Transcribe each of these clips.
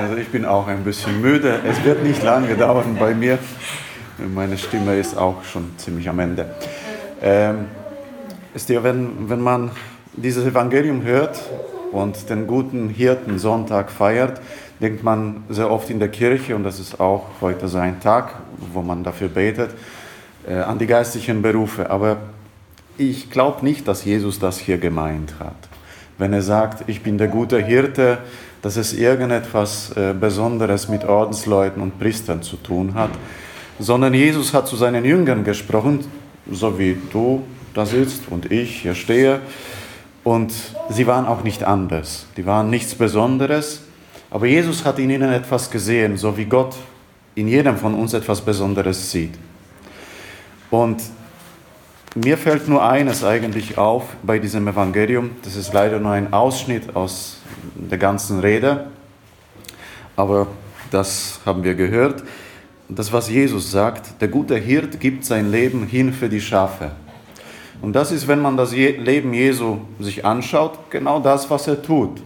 Also ich bin auch ein bisschen müde. Es wird nicht lange dauern bei mir. Meine Stimme ist auch schon ziemlich am Ende. Ähm, ist ja, wenn, wenn man dieses Evangelium hört und den guten Hirten Sonntag feiert, denkt man sehr oft in der Kirche, und das ist auch heute so ein Tag, wo man dafür betet, äh, an die geistlichen Berufe. Aber ich glaube nicht, dass Jesus das hier gemeint hat. Wenn er sagt, ich bin der gute Hirte, dass es irgendetwas äh, Besonderes mit Ordensleuten und Priestern zu tun hat, sondern Jesus hat zu seinen Jüngern gesprochen, so wie du da sitzt und ich hier stehe. Und sie waren auch nicht anders. Die waren nichts Besonderes. Aber Jesus hat in ihnen etwas gesehen, so wie Gott in jedem von uns etwas Besonderes sieht. Und mir fällt nur eines eigentlich auf bei diesem Evangelium. Das ist leider nur ein Ausschnitt aus der ganzen Rede. Aber das haben wir gehört. Das, was Jesus sagt, der gute Hirt gibt sein Leben hin für die Schafe. Und das ist, wenn man das Leben Jesu sich anschaut, genau das, was er tut.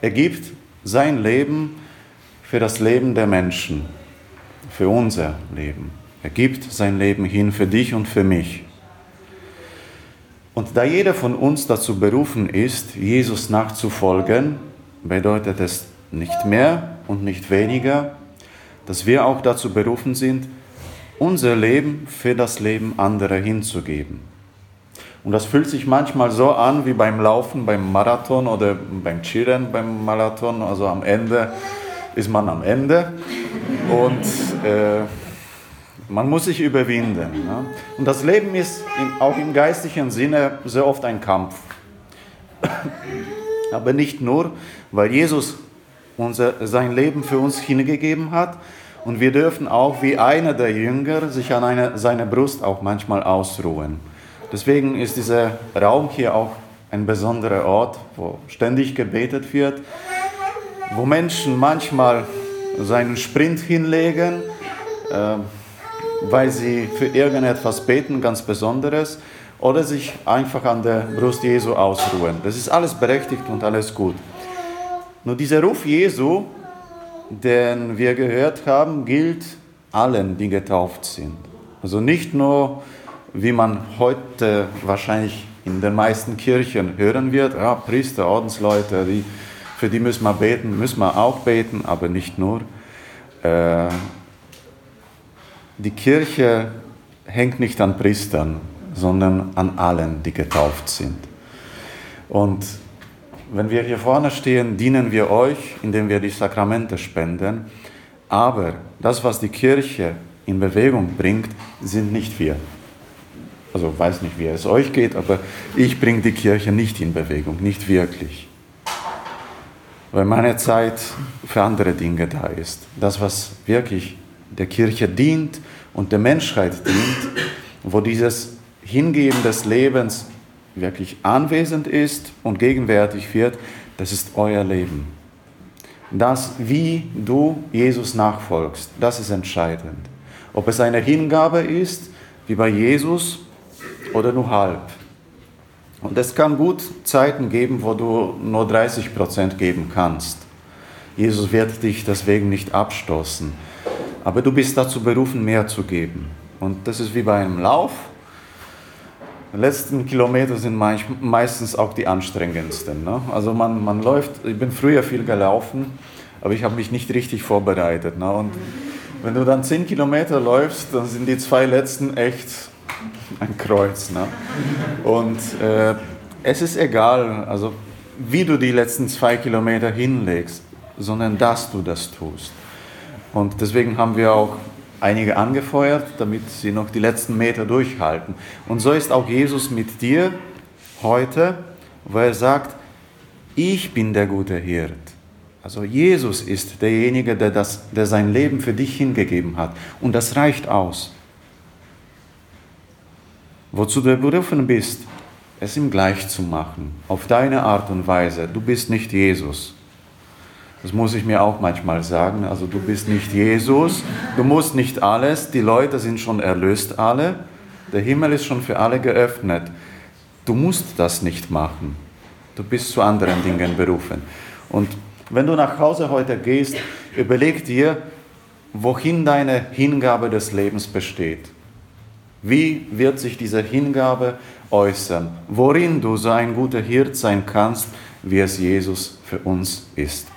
Er gibt sein Leben für das Leben der Menschen, für unser Leben. Er gibt sein Leben hin für dich und für mich. Und da jeder von uns dazu berufen ist, Jesus nachzufolgen, bedeutet es nicht mehr und nicht weniger, dass wir auch dazu berufen sind, unser Leben für das Leben anderer hinzugeben. Und das fühlt sich manchmal so an wie beim Laufen, beim Marathon oder beim Chillen beim Marathon. Also am Ende ist man am Ende. Und äh, man muss sich überwinden. Ne? Und das Leben ist auch im geistlichen Sinne sehr oft ein Kampf. Aber nicht nur, weil Jesus unser, sein Leben für uns hingegeben hat. Und wir dürfen auch wie einer der Jünger sich an eine, seiner Brust auch manchmal ausruhen. Deswegen ist dieser Raum hier auch ein besonderer Ort, wo ständig gebetet wird, wo Menschen manchmal seinen Sprint hinlegen. Äh, weil sie für irgendetwas beten, ganz Besonderes, oder sich einfach an der Brust Jesu ausruhen. Das ist alles berechtigt und alles gut. Nur dieser Ruf Jesu, den wir gehört haben, gilt allen, die getauft sind. Also nicht nur, wie man heute wahrscheinlich in den meisten Kirchen hören wird, ja, Priester, Ordensleute, die, für die müssen wir beten, müssen wir auch beten, aber nicht nur. Äh, die Kirche hängt nicht an Priestern, sondern an allen, die getauft sind. Und wenn wir hier vorne stehen, dienen wir euch, indem wir die Sakramente spenden. Aber das, was die Kirche in Bewegung bringt, sind nicht wir. Also weiß nicht, wie es euch geht, aber ich bringe die Kirche nicht in Bewegung, nicht wirklich. Weil meine Zeit für andere Dinge da ist. Das, was wirklich der Kirche dient und der Menschheit dient, wo dieses Hingeben des Lebens wirklich anwesend ist und gegenwärtig wird, das ist euer Leben. Das, wie du Jesus nachfolgst, das ist entscheidend. Ob es eine Hingabe ist, wie bei Jesus, oder nur halb. Und es kann gut Zeiten geben, wo du nur 30 Prozent geben kannst. Jesus wird dich deswegen nicht abstoßen. Aber du bist dazu berufen, mehr zu geben. Und das ist wie bei einem Lauf. Die letzten Kilometer sind meistens auch die anstrengendsten. Ne? Also man, man läuft, ich bin früher viel gelaufen, aber ich habe mich nicht richtig vorbereitet. Ne? Und wenn du dann 10 Kilometer läufst, dann sind die zwei letzten echt ein Kreuz. Ne? Und äh, es ist egal, also wie du die letzten zwei Kilometer hinlegst, sondern dass du das tust. Und deswegen haben wir auch einige angefeuert, damit sie noch die letzten Meter durchhalten. Und so ist auch Jesus mit dir heute, wo er sagt, ich bin der gute Hirt. Also Jesus ist derjenige, der, das, der sein Leben für dich hingegeben hat. Und das reicht aus. Wozu du berufen bist, es ihm gleich zu machen, auf deine Art und Weise. Du bist nicht Jesus. Das muss ich mir auch manchmal sagen. Also du bist nicht Jesus, du musst nicht alles, die Leute sind schon erlöst alle, der Himmel ist schon für alle geöffnet. Du musst das nicht machen. Du bist zu anderen Dingen berufen. Und wenn du nach Hause heute gehst, überleg dir, wohin deine Hingabe des Lebens besteht. Wie wird sich diese Hingabe äußern? Worin du so ein guter Hirt sein kannst, wie es Jesus für uns ist.